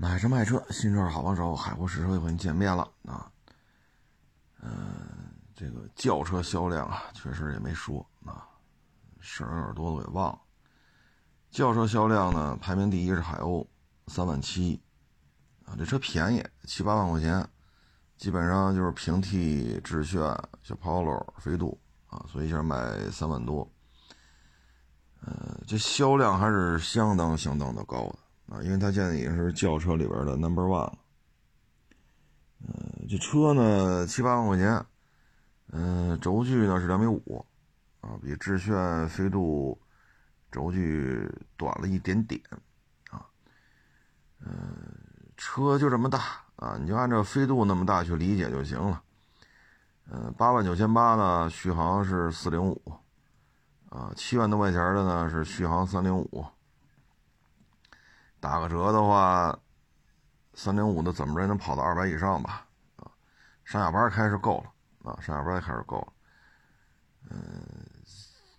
买车卖车，新车好帮手，海阔试车又和你见面了啊。嗯，这个轿车销量啊，确实也没说啊，事儿有点多，都给忘了。轿车销量呢，排名第一是海鸥，三万七啊，这车便宜，七八万块钱，基本上就是平替致炫、小 Polo、飞度啊，所以一下卖三万多。呃，这销量还是相当相当的高的。啊，因为它现在已经是轿车里边的 number one 了。呃，这车呢七八万块钱，嗯，轴距呢是两米五，啊，比致炫、飞度轴距短了一点点，啊，嗯，车就这么大啊，你就按照飞度那么大去理解就行了。嗯，八万九千八呢，续航是四零五，啊，七万多块钱的呢是续航三零五。打个折的话，三零五的怎么着也能跑到二百以上吧？啊，上下班开是够了啊，上下班开始够了。嗯，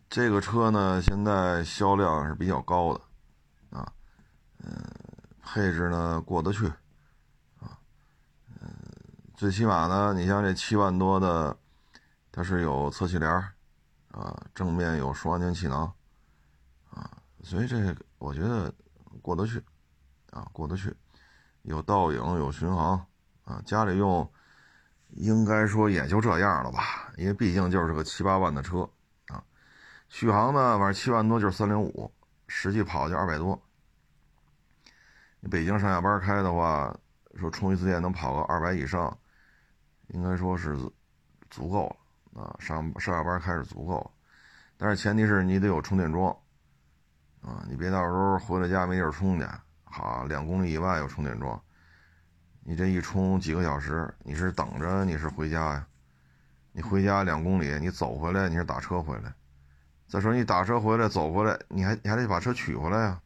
这个车呢，现在销量是比较高的啊，嗯，配置呢过得去啊，嗯，最起码呢，你像这七万多的，它是有侧气帘啊，正面有双安全气囊啊，所以这个我觉得。过得去，啊，过得去，有倒影，有巡航，啊，家里用，应该说也就这样了吧，因为毕竟就是个七八万的车，啊，续航呢，反正七万多就是三零五，实际跑就二百多。你北京上下班开的话，说充一次电能跑个二百以上，应该说是足够了，啊，上上下班开是足够，但是前提是你得有充电桩。啊，你别到时候回了家没地儿充去，好，两公里以外有充电桩，你这一充几个小时，你是等着你是回家呀？你回家两公里，你走回来你是打车回来？再说你打车回来走回来，你还你还得把车取回来呀？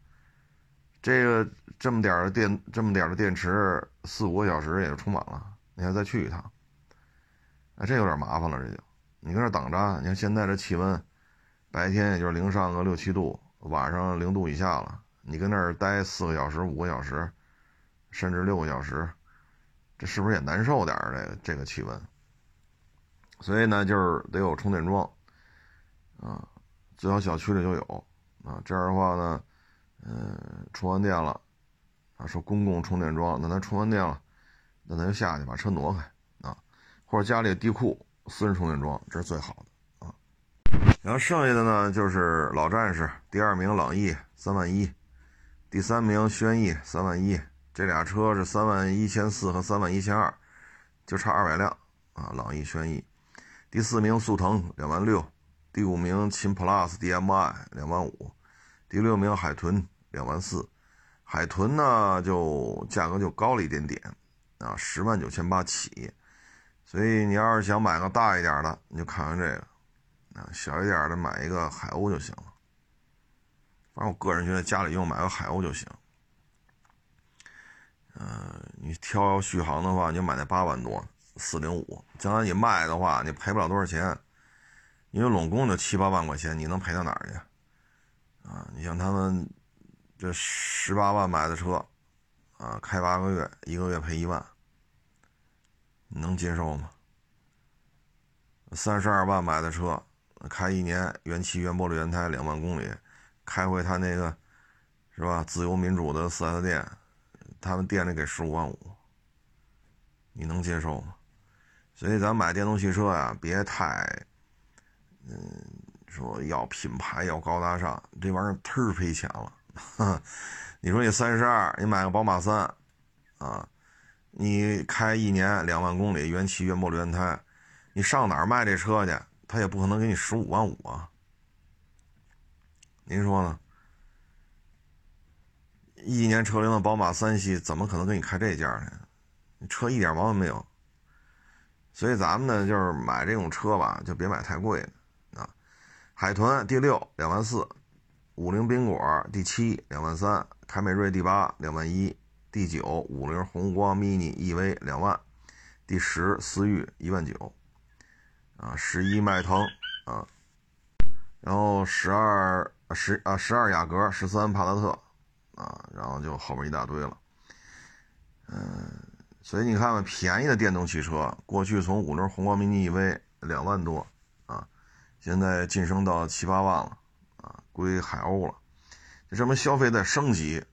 这个这么点的电，这么点的电池，四五个小时也就充满了，你还再去一趟，哎，这有点麻烦了，这就你搁这等着，你看现在这气温，白天也就是零上个六七度。晚上零度以下了，你跟那儿待四个小时、五个小时，甚至六个小时，这是不是也难受点儿？这个这个气温，所以呢，就是得有充电桩，啊，最好小区里就有，啊，这样的话呢，嗯，充完电了，啊，说公共充电桩，那咱充完电了，那咱就下去把车挪开，啊，或者家里地库私人充电桩，这是最好的啊。然后剩下的呢，就是老战士，第二名朗逸三万一，第三名轩逸三万一，这俩车是三万一千四和三万一千二，就差二百辆啊。朗逸、轩逸，第四名速腾两万六，第五名秦 PLUS DM-i 两万五，第六名海豚两万四，海豚呢就价格就高了一点点啊，十万九千八起，所以你要是想买个大一点的，你就看看这个。啊，小一点的买一个海鸥就行了。反正我个人觉得家里用买个海鸥就行。嗯，你挑续航的话，你买那八万多四零五。将来你卖的话，你赔不了多少钱，因为拢共就七八万块钱，你能赔到哪儿去？啊，你像他们这十八万买的车，啊，开八个月，一个月赔一万，能接受吗？三十二万买的车。开一年原漆原玻璃原胎两万公里，开回他那个是吧？自由民主的四 S 店，他们店里给十五万五，你能接受吗？所以咱买电动汽车呀，别太嗯说要品牌要高大上，这玩意儿忒赔钱了。你说你三十二，你买个宝马三啊，你开一年两万公里原漆原玻璃原胎，你上哪儿卖这车去？他也不可能给你十五万五啊！您说呢？一年车龄的宝马三系怎么可能给你开这价呢？你车一点毛病没有。所以咱们呢，就是买这种车吧，就别买太贵的啊。海豚第六两万四，五菱缤果第七两万三，凯美瑞第八两万一，第九五菱宏光 mini EV 两万，第十思域一万九。啊，十一迈腾啊，然后十二十啊十二雅阁，十三帕萨特啊，然后就后面一大堆了。嗯，所以你看看便宜的电动汽车，过去从五菱宏光 mini EV 两万多啊，现在晋升到七八万了啊，归海鸥了，就这么消费在升级，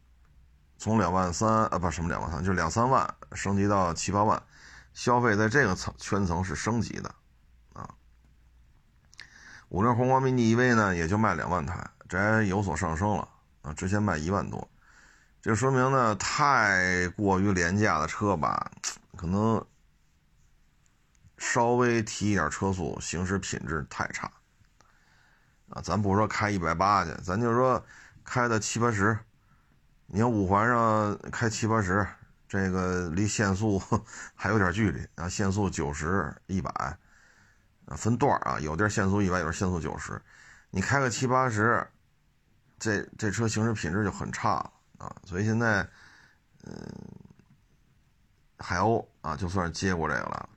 从两万三啊不什么两万三，就两三万升级到七八万，消费在这个层圈层是升级的啊。五菱宏光 mini EV 呢也就卖两万台，这有所上升了啊，之前卖一万多。这说明呢，太过于廉价的车吧，可能稍微提一点车速，行驶品质太差啊！咱不说开一百八去，咱就说开的七八十，你看五环上开七八十，这个离限速 还有点距离啊，限速九十、一百，分段啊，有地限速一百，有地限速九十，你开个七八十，这这车行驶品质就很差。啊，所以现在，嗯，海鸥啊，就算是接过这个了。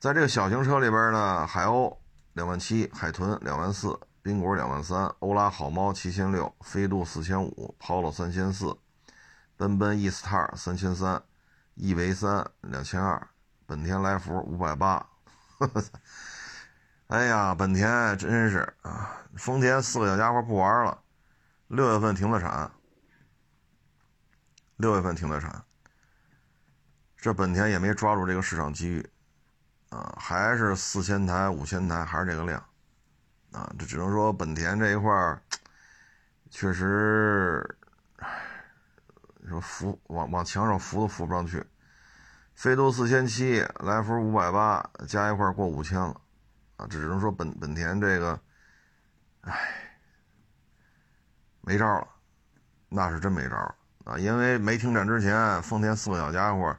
在这个小型车里边呢，海鸥两万七，海豚两万四，宾果两万三，欧拉好猫七千六，飞度四千五，Polo 三千四，奔奔 E-Star 三千三，E 维三两千二，本田来福五百八。哎呀，本田真是啊，丰田四个小家伙不玩了，六月份停的产。六月份停的产，这本田也没抓住这个市场机遇，啊，还是四千台、五千台，还是这个量，啊，这只能说本田这一块儿确实，说扶往往墙上扶都扶不上去。飞度四千七，来福五百八，加一块过五千了，啊，只能说本本田这个，唉，没招了，那是真没招了。啊，因为没停产之前，丰田四个小家伙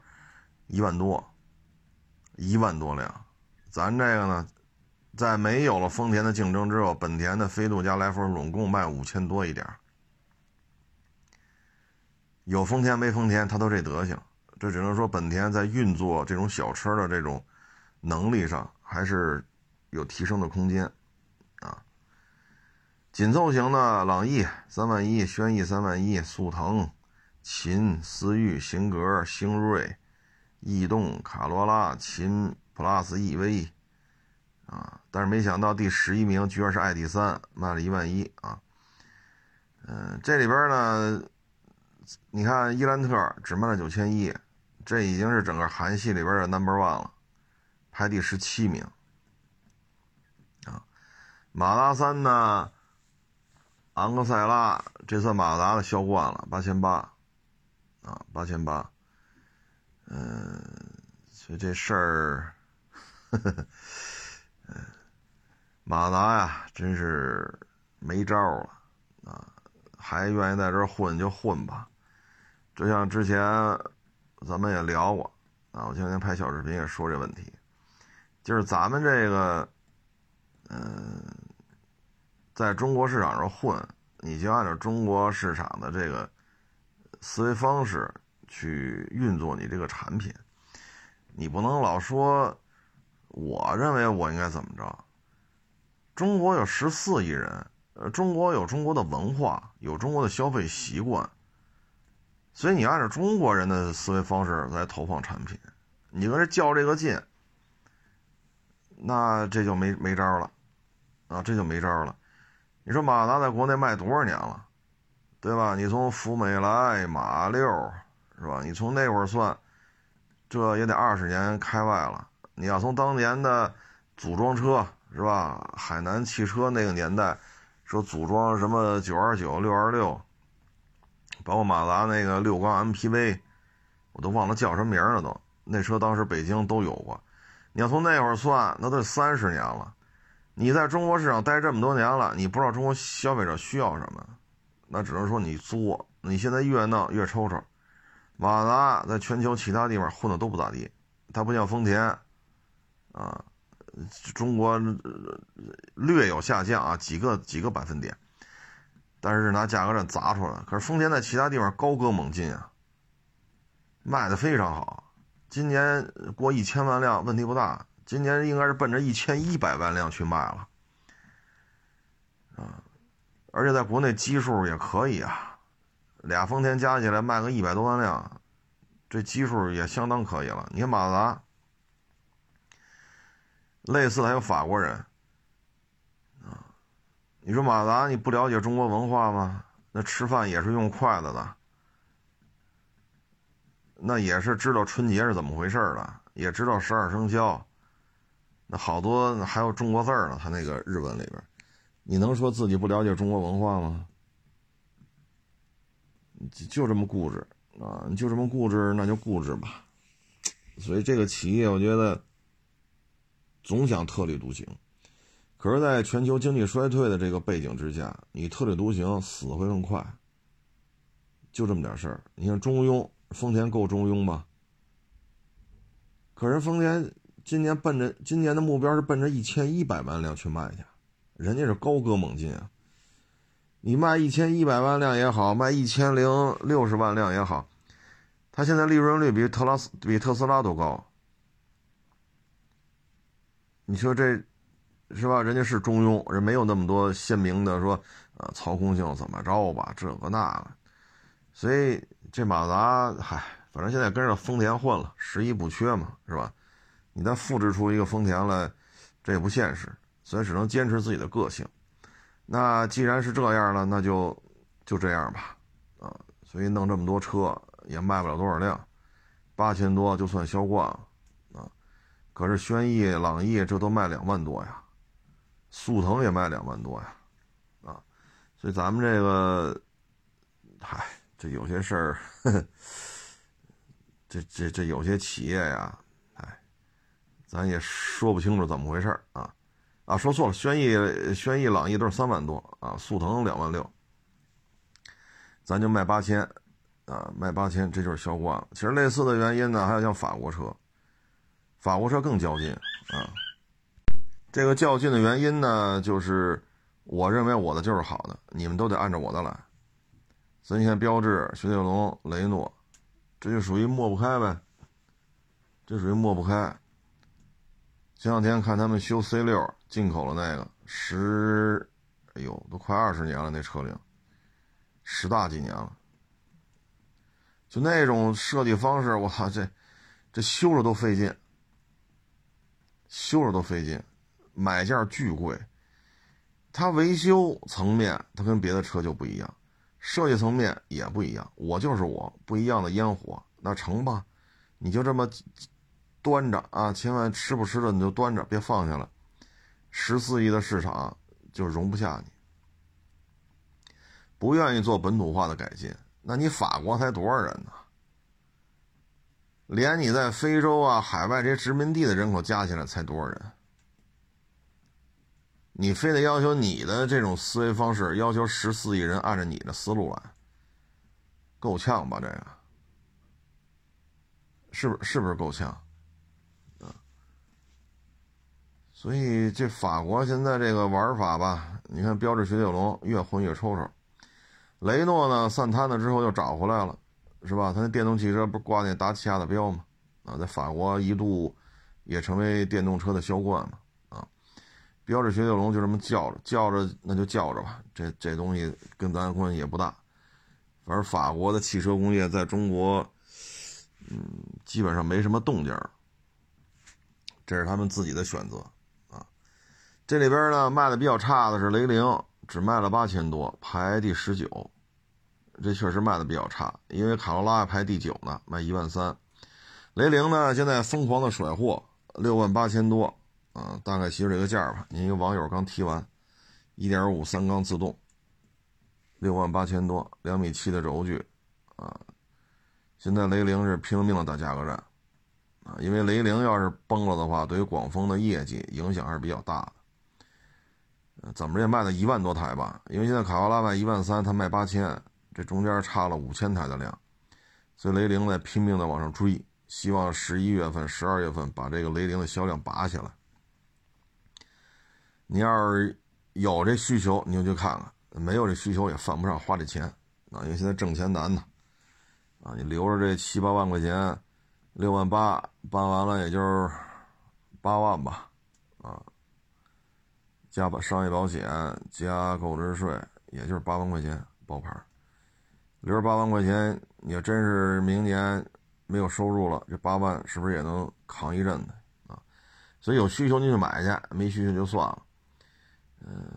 一万多，一万多辆。咱这个呢，在没有了丰田的竞争之后，本田的飞度加来福总共卖五千多一点。有丰田没丰田，它都这德行。这只能说本田在运作这种小车的这种能力上，还是有提升的空间。紧凑型的朗逸三万一，轩逸三万一，速腾。秦、思域、型格、星锐、逸动、卡罗拉、秦 Plus EV，啊，但是没想到第十一名居然是 ID 三，卖了一万一啊。嗯，这里边呢，你看伊兰特只卖了九千一，这已经是整个韩系里边的 Number One 了，排第十七名。啊，马达三呢，昂克赛拉这算马达的销冠了，八千八。啊，八千八，嗯，所以这事儿，嗯，马达呀，真是没招了啊！还愿意在这混就混吧。就像之前咱们也聊过啊，我前两天拍小视频也说这问题，就是咱们这个，嗯，在中国市场上混，你就按照中国市场的这个。思维方式去运作你这个产品，你不能老说，我认为我应该怎么着。中国有十四亿人，呃，中国有中国的文化，有中国的消费习惯，所以你按照中国人的思维方式来投放产品，你跟这较这个劲，那这就没没招了，啊，这就没招了。你说马达在国内卖多少年了？对吧？你从福美来、马六，是吧？你从那会儿算，这也得二十年开外了。你要从当年的组装车，是吧？海南汽车那个年代，说组装什么九二九、六二六，包括马达那个六缸 MPV，我都忘了叫什么名了都。那车当时北京都有过。你要从那会儿算，那都三十年了。你在中国市场待这么多年了，你不知道中国消费者需要什么？那只能说你作，你现在越闹越抽抽。马达在全球其他地方混的都不咋地，它不像丰田，啊，中国略有下降啊，几个几个百分点，但是拿价格战砸出来可是丰田在其他地方高歌猛进啊，卖的非常好，今年过一千万辆问题不大，今年应该是奔着一千一百万辆去卖了，啊。而且在国内基数也可以啊，俩丰田加起来卖个一百多万辆，这基数也相当可以了。你看马自达，类似的还有法国人，啊，你说马自达你不了解中国文化吗？那吃饭也是用筷子的，那也是知道春节是怎么回事的，也知道十二生肖，好多还有中国字呢。他那个日文里边，你能说自己不了解中国文化吗？就这么固执啊！就这么固执，那就固执吧。所以这个企业，我觉得总想特立独行。可是，在全球经济衰退的这个背景之下，你特立独行死会更快。就这么点事儿。你看中庸，丰田够中庸吗？可是丰田今年奔着今年的目标是奔着一千一百万辆去卖去，人家是高歌猛进啊。你卖一千一百万辆也好，卖一千零六十万辆也好，它现在利润率比特拉斯比特斯拉都高。你说这，是吧？人家是中庸，人没有那么多鲜明的说，呃，操控性怎么着吧，这个那个。所以这马达，嗨，反正现在跟着丰田混了，十一不缺嘛，是吧？你再复制出一个丰田来，这也不现实，所以只能坚持自己的个性。那既然是这样了，那就就这样吧，啊，所以弄这么多车也卖不了多少辆，八千多就算销冠了，啊，可是轩逸、朗逸这都卖两万多呀，速腾也卖两万多呀，啊，所以咱们这个，嗨，这有些事儿，这这这有些企业呀，咱也说不清楚怎么回事啊。啊，说错了，轩逸、轩逸、朗逸都是三万多啊，速腾两万六，咱就卖八千，啊，卖八千，这就是销冠了。其实类似的原因呢，还有像法国车，法国车更较劲啊。这个较劲的原因呢，就是我认为我的就是好的，你们都得按照我的来。所以你看，标致、雪铁龙、雷诺，这就属于抹不开呗，这属于抹不开。前两天看他们修 C 六。进口了那个十，哎呦，都快二十年了，那车龄十大几年了。就那种设计方式，我操，这这修着都费劲，修着都费劲，买件巨贵。它维修层面，它跟别的车就不一样，设计层面也不一样。我就是我，不一样的烟火，那成吧？你就这么端着啊，千万吃不吃的你就端着，别放下了。十四亿的市场就容不下你，不愿意做本土化的改进。那你法国才多少人呢？连你在非洲啊、海外这些殖民地的人口加起来才多少人？你非得要求你的这种思维方式，要求十四亿人按照你的思路来，够呛吧？这个是不是是不是够呛？所以这法国现在这个玩法吧，你看标致雪铁龙越混越抽抽，雷诺呢散摊了之后又找回来了，是吧？他那电动汽车不是挂那达契亚的标吗？啊，在法国一度也成为电动车的销冠嘛。啊，标致雪铁龙就这么叫着叫着，那就叫着吧。这这东西跟咱关系也不大，反正法国的汽车工业在中国，嗯，基本上没什么动静这是他们自己的选择。这里边呢，卖的比较差的是雷凌，只卖了八千多，排第十九。这确实卖的比较差，因为卡罗拉排第九呢，卖一万三。雷凌呢，现在疯狂的甩货，六万八千多，啊，大概其实这个价吧。您一个网友刚提完，一点五三缸自动，六万八千多，两米七的轴距，啊，现在雷凌是拼了命的打价格战，啊，因为雷凌要是崩了的话，对于广丰的业绩影响还是比较大的。怎么着也卖了一万多台吧，因为现在卡罗拉卖一万三，它卖八千，这中间差了五千台的量，所以雷凌在拼命的往上追，希望十一月份、十二月份把这个雷凌的销量拔起来。你要是有这需求，你就去看看；没有这需求，也犯不上花这钱啊，因为现在挣钱难呐。啊，你留着这七八万块钱，六万八办完了，也就是八万吧，啊。加把商业保险加购置税，也就是八万块钱包牌留着八万块钱，你要真是明年没有收入了，这八万是不是也能扛一阵子啊？所以有需求你就买去，没需求就算了。嗯，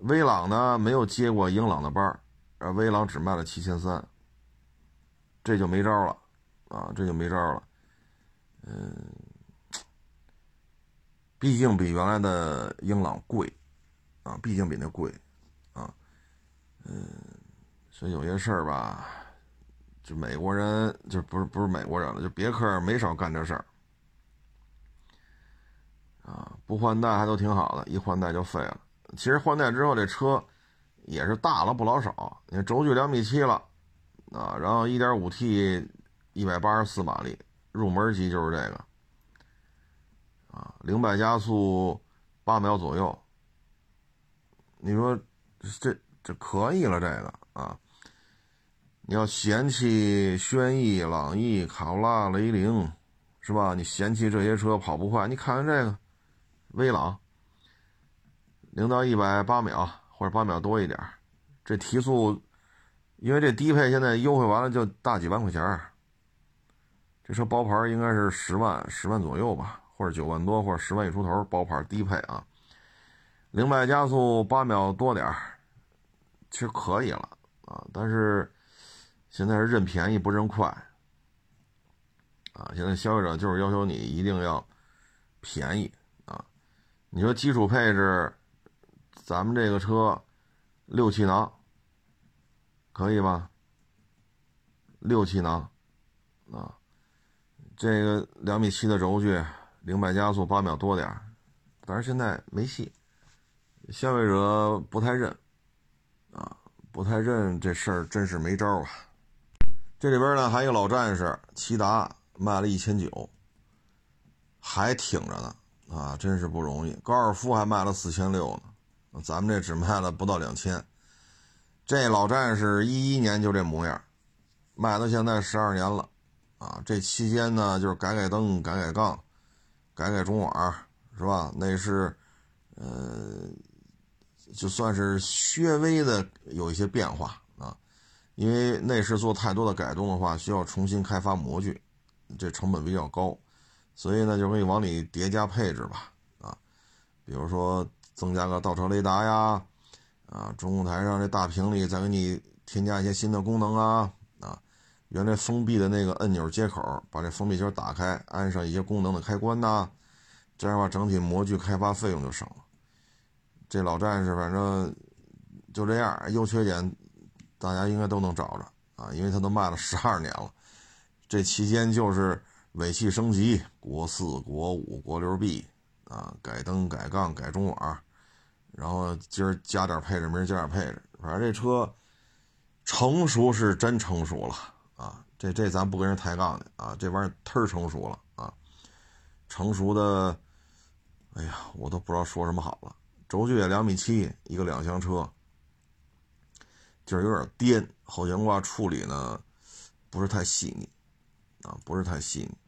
威朗呢没有接过英朗的班儿，威朗只卖了七千三，这就没招了啊，这就没招了。嗯，毕竟比原来的英朗贵啊，毕竟比那贵啊，嗯，所以有些事儿吧。就美国人就不是不是美国人了，就别克没少干这事儿，啊，不换代还都挺好的，一换代就废了。其实换代之后这车也是大了不老少，你看轴距两米七了，啊，然后一点五 T，一百八十四马力，入门级就是这个，零百加速八秒左右，你说这这可以了，这个啊。你要嫌弃轩逸、朗逸、卡罗拉、雷凌，是吧？你嫌弃这些车跑不快，你看看这个威朗，零到一百八秒或者八秒多一点，这提速，因为这低配现在优惠完了就大几万块钱这车包牌应该是十万十万左右吧，或者九万多，或者十万一出头包牌低配啊，零百加速八秒多点儿其实可以了啊，但是。现在是认便宜不认快，啊！现在消费者就是要求你一定要便宜啊！你说基础配置，咱们这个车六气囊可以吧？六气囊啊，这个两米七的轴距，零百加速八秒多点但是现在没戏，消费者不太认啊，不太认这事儿，真是没招啊！这里边呢还有一个老战士，骐达卖了一千九，还挺着呢啊，真是不容易。高尔夫还卖了四千六呢，咱们这只卖了不到两千。这老战士一一年就这模样，卖到现在十二年了啊。这期间呢就是改改灯、改改杠、改改中网，是吧？内饰，呃，就算是略微的有一些变化啊。因为内饰做太多的改动的话，需要重新开发模具，这成本比较高，所以呢，就可以往里叠加配置吧，啊，比如说增加个倒车雷达呀，啊，中控台上这大屏里再给你添加一些新的功能，啊，原来封闭的那个按钮接口，把这封闭圈打开，安上一些功能的开关呐，这样的话整体模具开发费用就省了。这老战士反正就这样，优缺点。大家应该都能找着啊，因为它都卖了十二年了，这期间就是尾气升级，国四、国五、国六 B 啊，改灯、改杠、改中网，然后今儿加点配置，明儿加点配置，反正这车成熟是真成熟了，这这咱不跟人抬杠的啊，这玩意儿忒成熟了啊，成熟的，哎呀，我都不知道说什么好了，轴距也两米七，一个两厢车。就是有点颠，后悬挂处理呢不是太细腻啊，不是太细腻。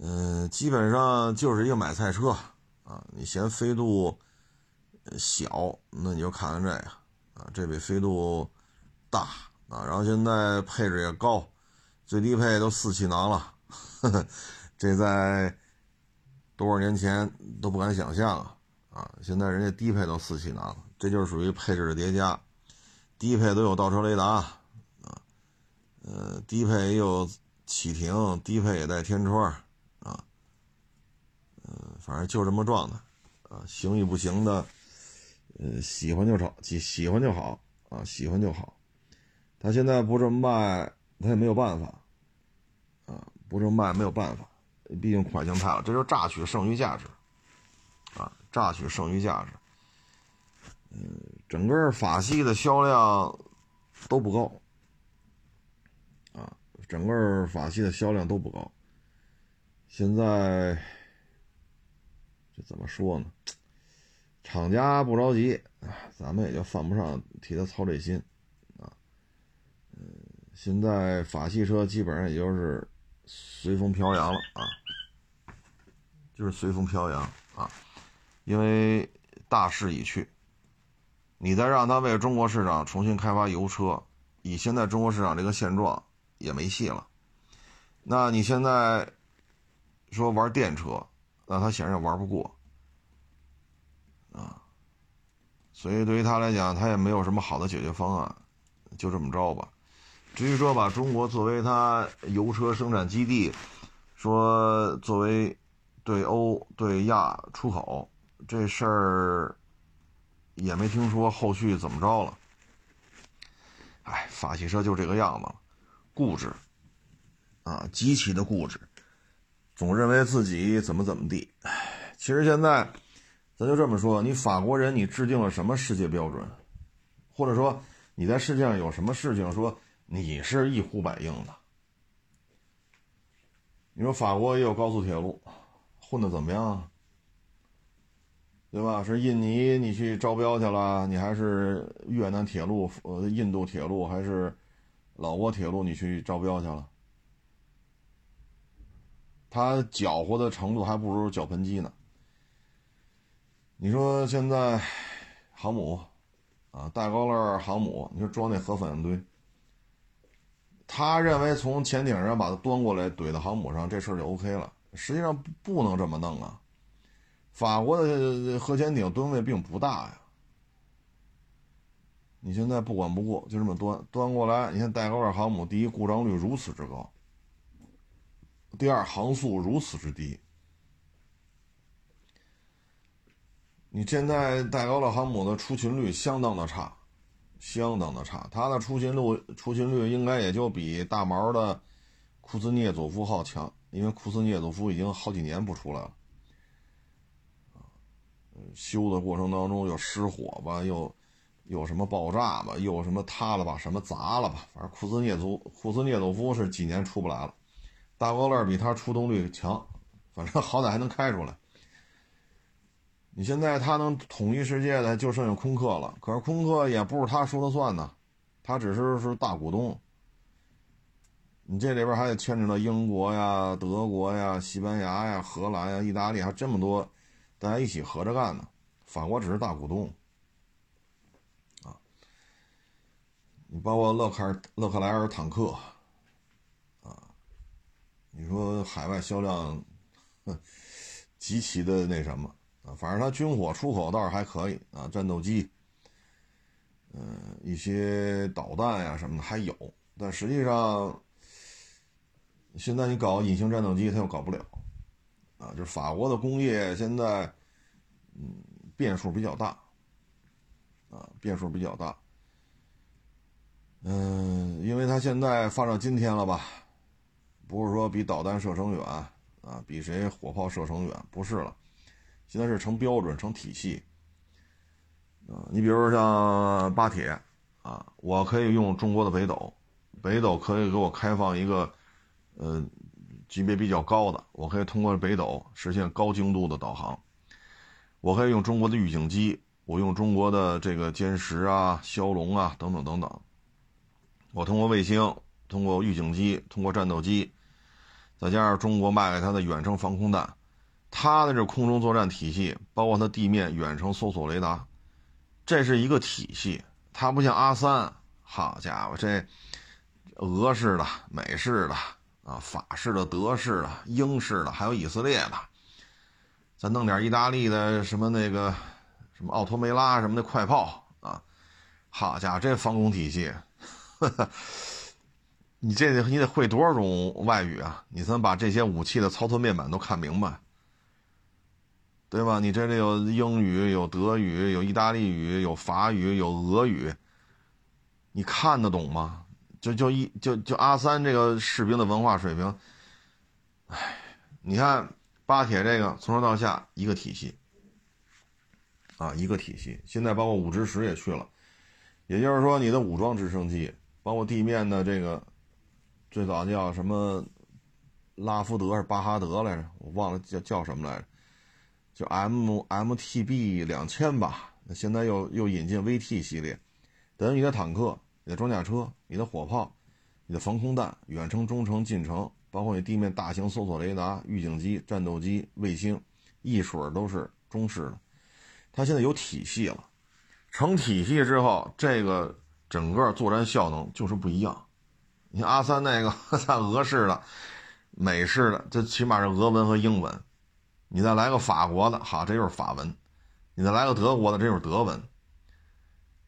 嗯，基本上就是一个买菜车啊。你嫌飞度小，那你就看看这个啊，这比飞度大啊。然后现在配置也高，最低配都四气囊了，这在多少年前都不敢想象啊啊！现在人家低配都四气囊了，这就是属于配置的叠加。低配都有倒车雷达，啊，呃，低配也有启停，低配也带天窗，啊，嗯，反正就这么状态，啊，行与不行的，呃，喜欢就炒，喜喜欢就好，啊，喜欢就好。他现在不这么卖，他也没有办法，不这么卖没有办法，毕竟款型太了，这就榨取剩余价值，啊，榨取剩余价值。嗯，整个法系的销量都不高啊，整个法系的销量都不高。现在这怎么说呢？厂家不着急，咱们也就犯不上替他操这心啊。嗯，现在法系车基本上也就是随风飘扬了啊，就是随风飘扬啊，因为大势已去。你再让他为中国市场重新开发油车，以现在中国市场这个现状，也没戏了。那你现在说玩电车，那他显然也玩不过啊。所以对于他来讲，他也没有什么好的解决方案，就这么着吧。至于说把中国作为它油车生产基地，说作为对欧对亚出口这事儿，也没听说后续怎么着了。哎，法系车就这个样子，固执啊，极其的固执，总认为自己怎么怎么地。哎，其实现在咱就这么说，你法国人，你制定了什么世界标准，或者说你在世界上有什么事情说？你是一呼百应的，你说法国也有高速铁路，混的怎么样？对吧？是印尼你去招标去了，你还是越南铁路、呃印度铁路，还是老挝铁路你去招标去了？他搅和的程度还不如搅盆机呢。你说现在航母啊，大高乐航母，你说装那核反应堆。他认为从潜艇上把它端过来怼到航母上，这事儿就 OK 了。实际上不能这么弄啊！法国的核潜艇吨位并不大呀。你现在不管不顾，就这么端端过来。你看戴高乐航母，第一故障率如此之高，第二航速如此之低。你现在戴高乐航母的出勤率相当的差。相当的差，它的出勤率出勤率应该也就比大毛的库兹涅佐夫号强，因为库兹涅佐夫已经好几年不出来了。修的过程当中又失火吧，又有什么爆炸吧，又什么塌了吧，什么砸了吧，反正库兹涅佐库兹涅佐夫是几年出不来了。大高乐比它出动率强，反正好歹还能开出来。你现在他能统一世界的就剩下空客了，可是空客也不是他说了算呢，他只是是大股东。你这里边还得牵扯到英国呀、德国呀、西班牙呀、荷兰呀、意大利，还这么多，大家一起合着干呢。法国只是大股东，啊，你包括勒克尔勒克莱尔坦克，啊，你说海外销量，哼极其的那什么。反正它军火出口倒是还可以啊，战斗机，嗯，一些导弹呀什么的还有，但实际上，现在你搞隐形战斗机，它又搞不了，啊，就是法国的工业现在，嗯，变数比较大，啊，变数比较大，嗯，因为它现在发展今天了吧，不是说比导弹射程远啊，比谁火炮射程远，不是了。现在是成标准、成体系，啊，你比如像巴铁，啊，我可以用中国的北斗，北斗可以给我开放一个，呃，级别比较高的，我可以通过北斗实现高精度的导航，我可以用中国的预警机，我用中国的这个歼十啊、枭龙啊等等等等，我通过卫星、通过预警机、通过战斗机，再加上中国卖给他的远程防空弹。它的这空中作战体系，包括它地面远程搜索雷达，这是一个体系。它不像阿三，好家伙，这俄式的、美式的啊、法式的、德式的、英式的，还有以色列的，再弄点意大利的什么那个什么奥托梅拉什么的快炮啊，好家伙，这防空体系，你这得你得会多少种外语啊？你才能把这些武器的操作面板都看明白？对吧？你这里有英语，有德语，有意大利语，有法语，有俄语，你看得懂吗？就就一就就阿三这个士兵的文化水平，哎，你看巴铁这个从上到下一个体系，啊，一个体系。现在包括五直十也去了，也就是说，你的武装直升机，包括地面的这个，最早叫什么拉福德是巴哈德来着？我忘了叫叫什么来着。就 M MTB 两千吧，那现在又又引进 VT 系列，等于你的坦克、你的装甲车、你的火炮、你的防空弹、远程、中程、近程，包括你地面大型搜索雷达、预警机、战斗机、卫星，一水都是中式的。它现在有体系了，成体系之后，这个整个作战效能就是不一样。你阿三那个 俄式的，美式的，这起码是俄文和英文。你再来个法国的，好，这就是法文；你再来个德国的，这就是德文。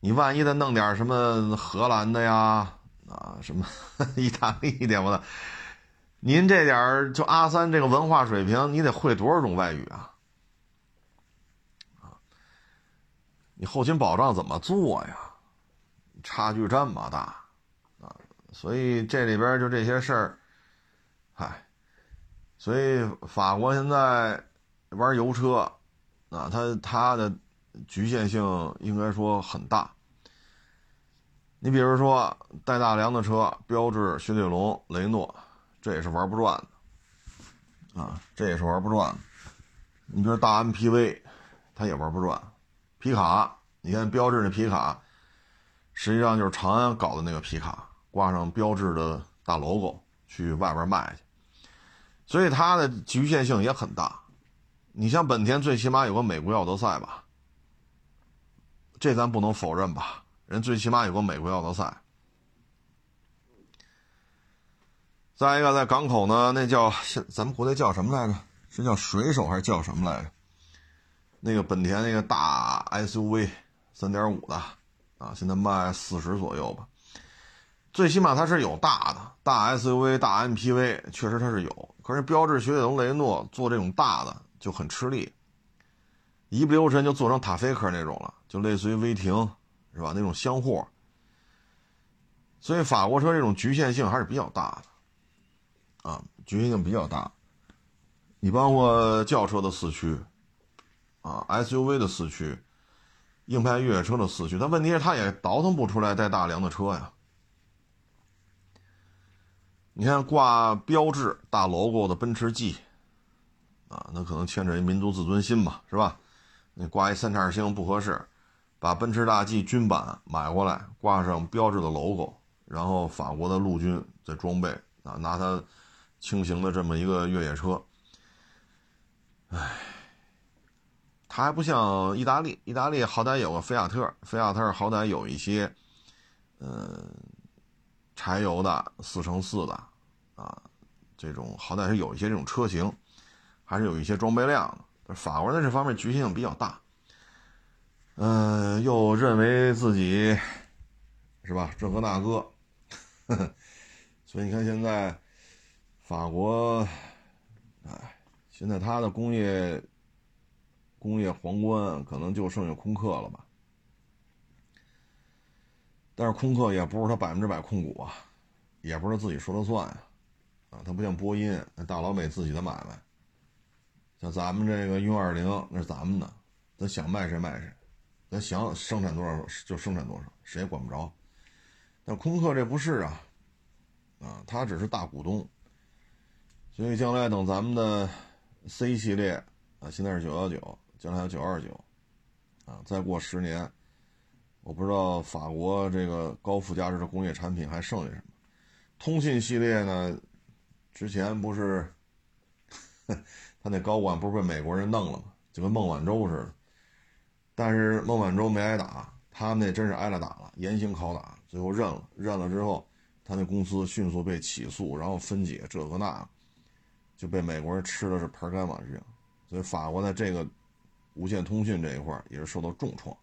你万一再弄点什么荷兰的呀，啊，什么 意大利的我的，您这点就阿三这个文化水平，你得会多少种外语啊？啊，你后勤保障怎么做呀？差距这么大啊！所以这里边就这些事儿，嗨，所以法国现在。玩油车，啊，它它的局限性应该说很大。你比如说带大梁的车，标致、雪铁龙、雷诺，这也是玩不转的，啊，这也是玩不转的。你比如大 MPV，它也玩不转。皮卡，你看标致的皮卡，实际上就是长安搞的那个皮卡，挂上标志的大 logo 去外边卖去，所以它的局限性也很大。你像本田，最起码有个美国奥德赛吧，这咱不能否认吧？人最起码有个美国奥德赛。再一个，在港口呢，那叫咱们国内叫什么来着？是叫水手还是叫什么来着？那个本田那个大 SUV，三点五的啊，现在卖四十左右吧。最起码它是有大的大 SUV、大 MPV，确实它是有。可是标致、雪铁龙、雷诺做这种大的。就很吃力，一不留神就做成塔菲克那种了，就类似于威霆，是吧？那种厢货。所以法国车这种局限性还是比较大的，啊，局限性比较大。你包括轿车的四驱，啊，SUV 的四驱，硬派越野车的四驱，但问题是它也倒腾不出来带大梁的车呀。你看挂标志大 logo 的奔驰 G。啊，那可能牵扯一民族自尊心吧，是吧？你挂一三叉星不合适，把奔驰大 G 军版买过来，挂上标志的 logo，然后法国的陆军的装备啊，拿它轻型的这么一个越野车，唉，它还不像意大利，意大利好歹有个菲亚特，菲亚特好歹有一些，嗯，柴油的四乘四的啊，这种好歹是有一些这种车型。还是有一些装备量的，法国在这方面局限性比较大，嗯，又认为自己是吧，这个那个，所以你看现在法国，哎，现在它的工业工业皇冠可能就剩下空客了吧，但是空客也不是他百分之百控股啊，也不是自己说了算啊，啊，他不像波音那大老美自己的买卖。像咱们这个 U 二零，那是咱们的，咱想卖谁卖谁，咱想生产多少就生产多少，谁也管不着。但空客这不是啊，啊，他只是大股东。所以将来等咱们的 C 系列啊，现在是九幺九，将来有九二九，啊，再过十年，我不知道法国这个高附加值的工业产品还剩下什么。通信系列呢，之前不是。他那高管不是被美国人弄了吗？就跟孟晚舟似的，但是孟晚舟没挨打，他们那真是挨了打了，严刑拷打，最后认了。认了之后，他那公司迅速被起诉，然后分解，这个那个，就被美国人吃的是盆干碗净。所以法国在这个无线通讯这一块也是受到重创。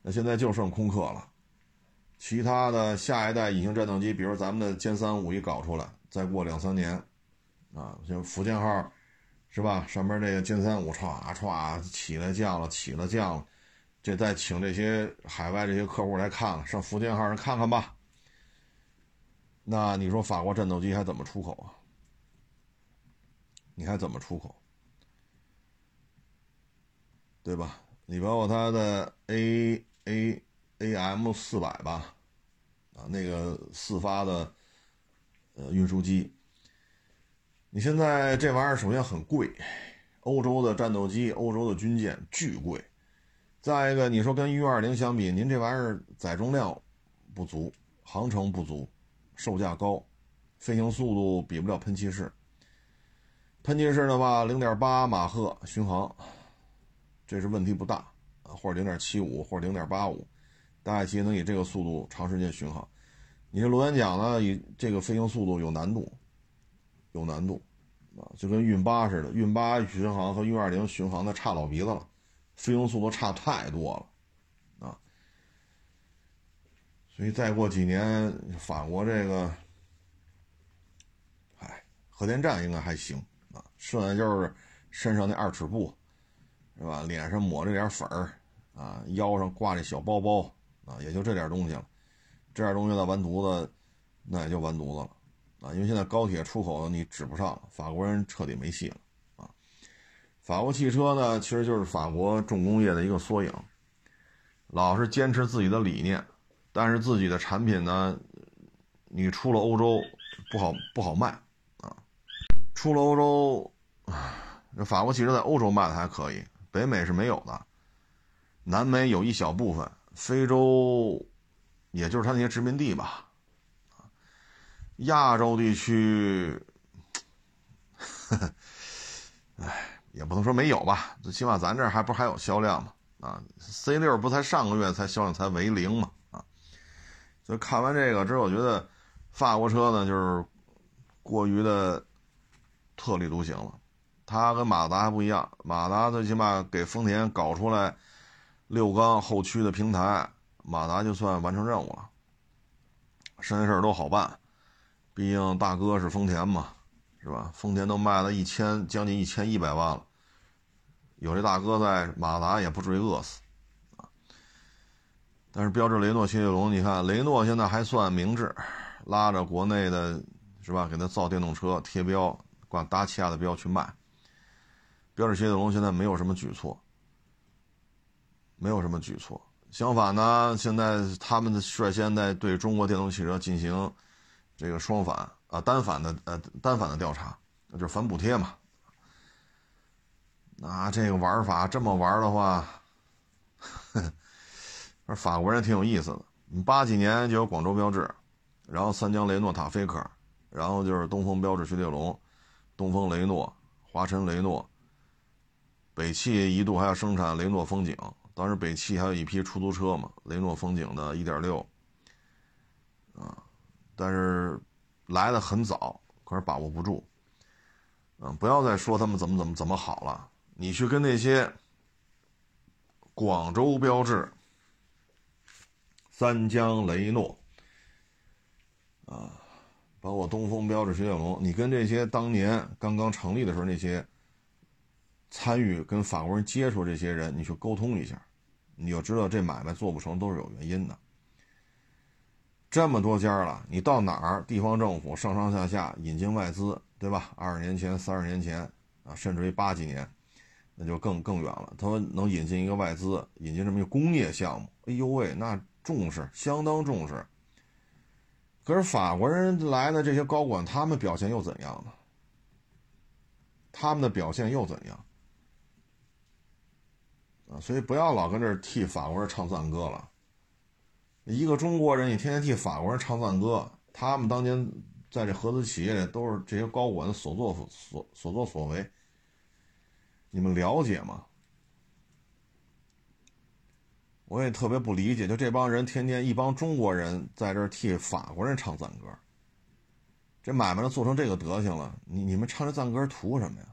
那现在就剩空客了，其他的下一代隐形战斗机，比如咱们的歼三五一搞出来，再过两三年，啊，像福建号。是吧？上面这个歼三五歘歘起来降了，起了降了，这再请这些海外这些客户来看看，上福建号上看看吧。那你说法国战斗机还怎么出口啊？你还怎么出口？对吧？你包括它的 A A A M 四百吧，啊，那个四发的呃运输机。你现在这玩意儿首先很贵，欧洲的战斗机、欧洲的军舰巨贵。再一个，你说跟 U 二零相比，您这玩意儿载重量不足，航程不足，售价高，飞行速度比不了喷气式。喷气式的话，零点八马赫巡航，这是问题不大啊，或者零点七五或者零点八五，大概其能以这个速度长时间巡航。你这螺旋桨呢，以这个飞行速度有难度。有难度啊，就跟运八似的，运八巡航和运二零巡航的差老鼻子了，飞行速度差太多了啊。所以再过几年，法国这个，哎，核电站应该还行啊，剩下就是身上那二尺布，是吧？脸上抹着点粉儿啊，腰上挂着小包包啊，也就这点东西了。这点东西再完犊子，那也就完犊子了。啊，因为现在高铁出口你指不上，法国人彻底没戏了啊！法国汽车呢，其实就是法国重工业的一个缩影，老是坚持自己的理念，但是自己的产品呢，你出了欧洲不好不好卖啊！出了欧洲，这法国汽车在欧洲卖的还可以，北美是没有的，南美有一小部分，非洲也就是他那些殖民地吧。亚洲地区，哎，也不能说没有吧，最起码咱这还不还有销量嘛？啊，C 六不才上个月才销量才为零嘛？啊，所以看完这个之后，我觉得法国车呢就是过于的特立独行了。它跟马达还不一样，马达最起码给丰田搞出来六缸后驱的平台，马达就算完成任务了，剩下事儿都好办。毕竟大哥是丰田嘛，是吧？丰田都卖了一千将近一千一百万了，有这大哥在，马达也不至于饿死啊。但是标致雷诺、雪铁龙，你看雷诺现在还算明智，拉着国内的，是吧？给他造电动车贴标，挂达契亚的标去卖。标致雪铁龙现在没有什么举措，没有什么举措。相反呢，现在他们率先在对中国电动汽车进行。这个双反啊，单反的呃，单反的调查，那就是反补贴嘛。那这个玩法这么玩的话，说法国人挺有意思的。八几年就有广州标志，然后三江雷诺、塔菲克，然后就是东风标致、雪铁龙、东风雷诺、华晨雷诺。北汽一度还要生产雷诺风景，当时北汽还有一批出租车嘛，雷诺风景的1.6，啊。但是来的很早，可是把握不住。嗯，不要再说他们怎么怎么怎么好了。你去跟那些广州标志、三江雷诺啊，包括东风标致、雪铁龙，你跟这些当年刚刚成立的时候那些参与跟法国人接触这些人，你去沟通一下，你就知道这买卖做不成都是有原因的。这么多家了，你到哪儿？地方政府上上下下引进外资，对吧？二十年前、三十年前啊，甚至于八几年，那就更更远了。他们能引进一个外资，引进这么一个工业项目，哎呦喂，那重视，相当重视。可是法国人来的这些高管，他们表现又怎样呢？他们的表现又怎样？啊，所以不要老跟这儿替法国人唱赞歌了。一个中国人，你天天替法国人唱赞歌，他们当年在这合资企业里都是这些高管的所作所所作所为，你们了解吗？我也特别不理解，就这帮人天天一帮中国人在这替法国人唱赞歌，这买卖都做成这个德行了，你你们唱这赞歌图什么呀？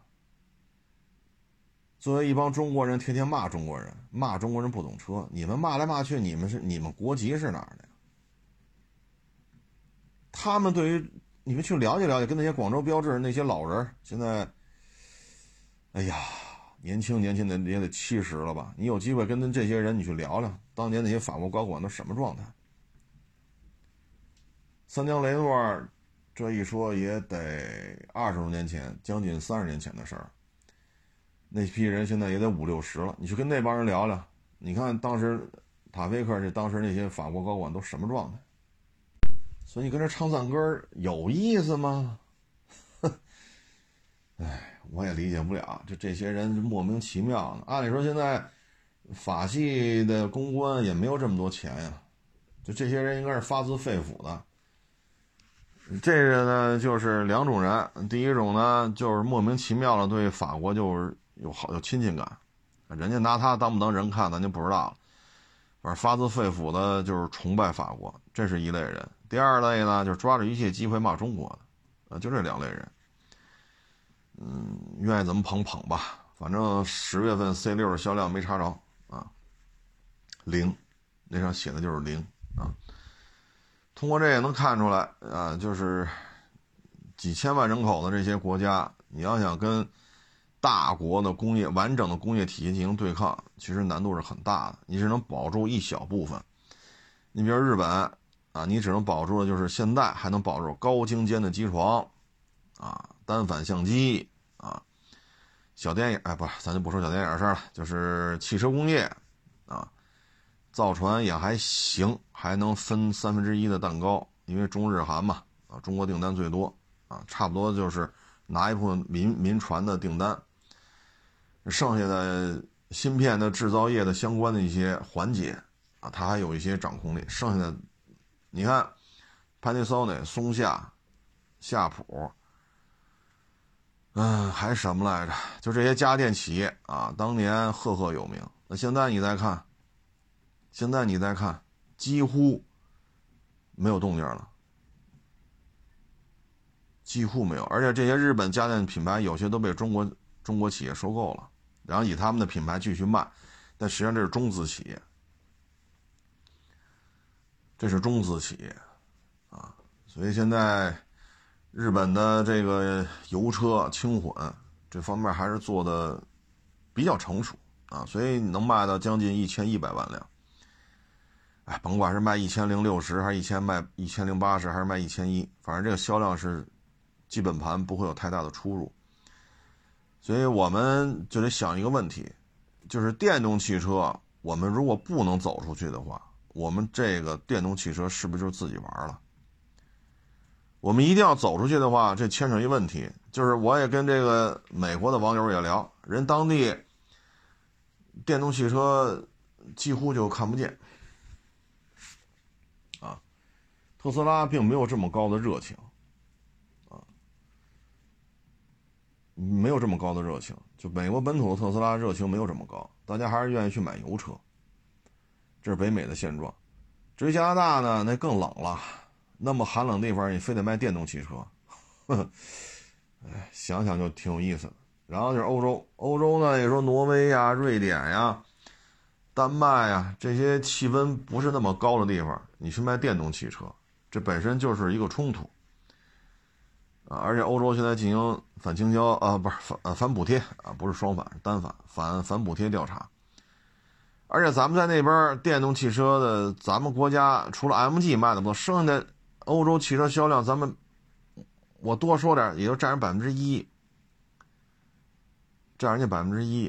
作为一帮中国人，天天骂中国人，骂中国人不懂车。你们骂来骂去，你们是你们国籍是哪儿的呀？他们对于你们去了解了解，跟那些广州标志那些老人，现在，哎呀，年轻年轻的也得七十了吧？你有机会跟这些人你去聊聊，当年那些法国高管都什么状态？三江雷诺，这一说也得二十多年前，将近三十年前的事儿。那批人现在也得五六十了，你去跟那帮人聊聊，你看当时塔菲克这当时那些法国高管都什么状态？所以你跟这唱赞歌有意思吗？哼哎，我也理解不了，就这些人莫名其妙的。按理说现在法系的公关也没有这么多钱呀，就这些人应该是发自肺腑的。这个呢就是两种人，第一种呢就是莫名其妙的对法国就是。有好有亲近感，人家拿他当不当人看，咱就不知道了。反正发自肺腑的就是崇拜法国，这是一类人。第二类呢，就是抓着一切机会骂中国的，呃，就这两类人。嗯，愿意怎么捧捧吧，反正十月份 C 六的销量没查着啊，零，那上写的就是零啊。通过这也能看出来啊，就是几千万人口的这些国家，你要想跟大国的工业完整的工业体系进行对抗，其实难度是很大的。你只能保住一小部分，你比如日本啊，你只能保住的就是现在还能保住高精尖的机床啊，单反相机啊，小电影哎不，咱就不说小电影的事了，就是汽车工业啊。造船也还行，还能分三分之一的蛋糕，因为中日韩嘛，啊，中国订单最多，啊，差不多就是拿一部分民民船的订单，剩下的芯片的制造业的相关的一些环节，啊，它还有一些掌控力。剩下的，你看，Panasonic、松下、夏普，嗯，还什么来着？就这些家电企业啊，当年赫赫有名。那现在你再看。现在你再看，几乎没有动静了，几乎没有。而且这些日本家电品牌有些都被中国中国企业收购了，然后以他们的品牌继续卖，但实际上这是中资企业，这是中资企业啊。所以现在日本的这个油车轻混这方面还是做的比较成熟啊，所以能卖到将近一千一百万辆。哎，甭管是卖一千零六十，还是一千卖一千零八十，还是卖一千一，反正这个销量是基本盘不会有太大的出入。所以我们就得想一个问题，就是电动汽车，我们如果不能走出去的话，我们这个电动汽车是不是就自己玩了？我们一定要走出去的话，这牵扯一问题，就是我也跟这个美国的网友也聊，人当地电动汽车几乎就看不见。特斯拉并没有这么高的热情，没有这么高的热情。就美国本土的特斯拉热情没有这么高，大家还是愿意去买油车。这是北美的现状。至于加拿大呢，那更冷了，那么寒冷地方你非得卖电动汽车，哎，想想就挺有意思的。然后就是欧洲，欧洲呢，你说挪威呀、瑞典呀、丹麦呀这些气温不是那么高的地方，你去卖电动汽车。这本身就是一个冲突啊！而且欧洲现在进行反倾销啊，不是反呃反补贴啊，不是双反，单反反反补贴调查。而且咱们在那边电动汽车的，咱们国家除了 MG 卖的不多，剩下的欧洲汽车销量，咱们我多说点，也就占人百分之一，占人家百分之一。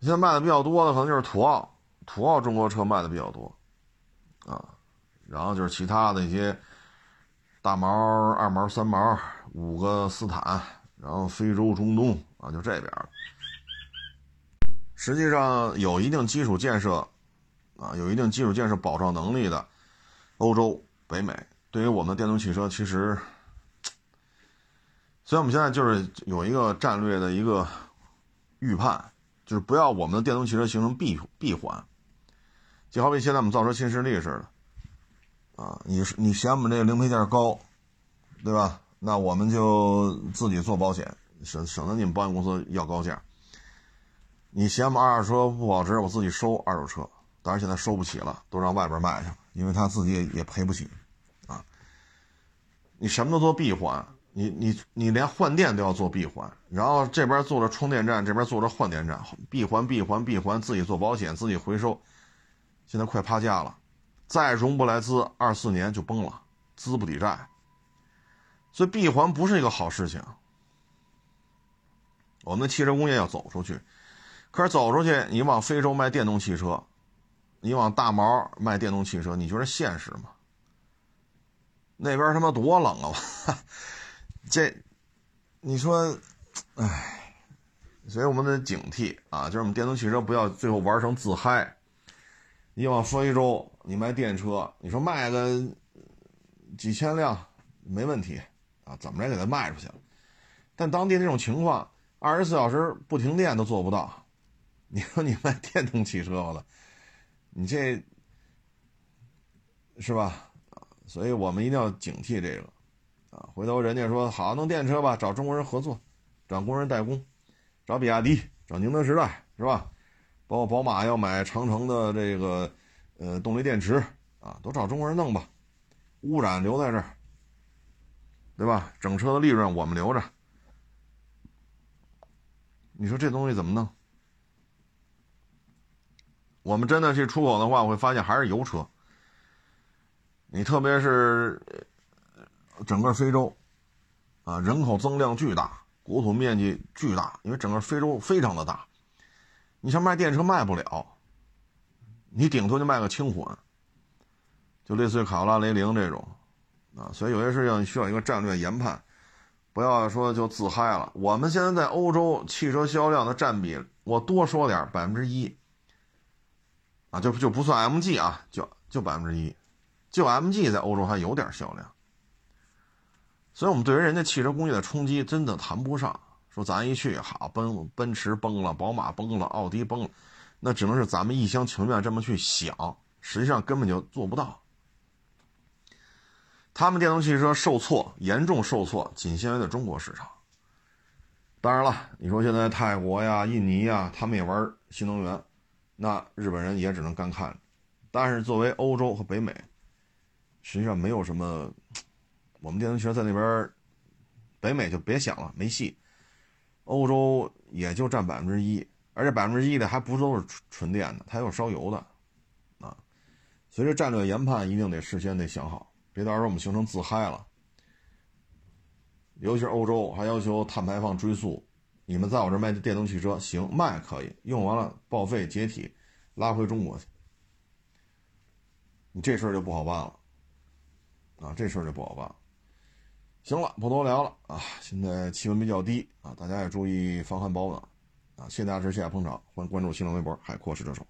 现在卖的比较多的可能就是途奥，途奥中国车卖的比较多啊。然后就是其他的一些大毛、二毛、三毛，五个斯坦，然后非洲、中东啊，就这边。实际上有一定基础建设啊，有一定基础建设保障能力的欧洲、北美，对于我们的电动汽车，其实，所以我们现在就是有一个战略的一个预判，就是不要我们的电动汽车形成闭闭环，就好比现在我们造车新势力似的。啊，你你嫌我们这个零配件高，对吧？那我们就自己做保险，省省得你们保险公司要高价。你嫌我们二手车不保值，我自己收二手车，当然现在收不起了，都让外边卖去了，因为他自己也也赔不起。啊，你什么都做闭环，你你你连换电都要做闭环，然后这边做着充电站，这边做着换电站，闭环闭环闭环，自己做保险，自己回收，现在快趴架了。再融不来资，二四年就崩了，资不抵债，所以闭环不是一个好事情。我们的汽车工业要走出去，可是走出去，你往非洲卖电动汽车，你往大毛卖电动汽车，你觉得现实吗？那边他妈多冷啊！这，你说，唉，所以我们得警惕啊，就是我们电动汽车不要最后玩成自嗨。你往非洲，你卖电车，你说卖个几千辆没问题啊，怎么着给它卖出去了？但当地那种情况，二十四小时不停电都做不到。你说你卖电动汽车了，你这是吧？所以我们一定要警惕这个啊。回头人家说好弄电车吧，找中国人合作，找工人代工，找比亚迪，找宁德时代，是吧？包括宝马要买长城的这个呃动力电池啊，都找中国人弄吧，污染留在这儿，对吧？整车的利润我们留着。你说这东西怎么弄？我们真的去出口的话，我会发现还是油车。你特别是整个非洲，啊，人口增量巨大，国土面积巨大，因为整个非洲非常的大，你像卖电车卖不了，你顶多就卖个轻混，就类似于卡罗拉、雷凌这种，啊，所以有些事情需要一个战略研判，不要说就自嗨了。我们现在在欧洲汽车销量的占比，我多说点，百分之一，啊，就就不算 MG 啊，就就百分之一。就 MG 在欧洲还有点销量，所以我们对于人家汽车工业的冲击真的谈不上。说咱一去，好奔奔驰崩了，宝马崩了，奥迪崩了，那只能是咱们一厢情愿这么去想，实际上根本就做不到。他们电动汽车受挫严重受挫，仅限于在中国市场。当然了，你说现在泰国呀、印尼呀，他们也玩新能源，那日本人也只能干看。但是作为欧洲和北美，实际上没有什么，我们电动汽车在那边，北美就别想了，没戏。欧洲也就占百分之一，而且百分之一的还不都是纯电的，它有烧油的，啊。所以这战略研判一定得事先得想好，别到时候我们形成自嗨了。尤其是欧洲还要求碳排放追溯，你们在我这卖的电动汽车行卖可以，用完了报废解体，拉回中国去，你这事儿就不好办了。啊，这事儿就不好办。行了，不多聊了啊。现在气温比较低啊，大家也注意防寒保暖啊。谢谢大家支持，谢谢捧场，欢迎关注新浪微博“海阔试车手”。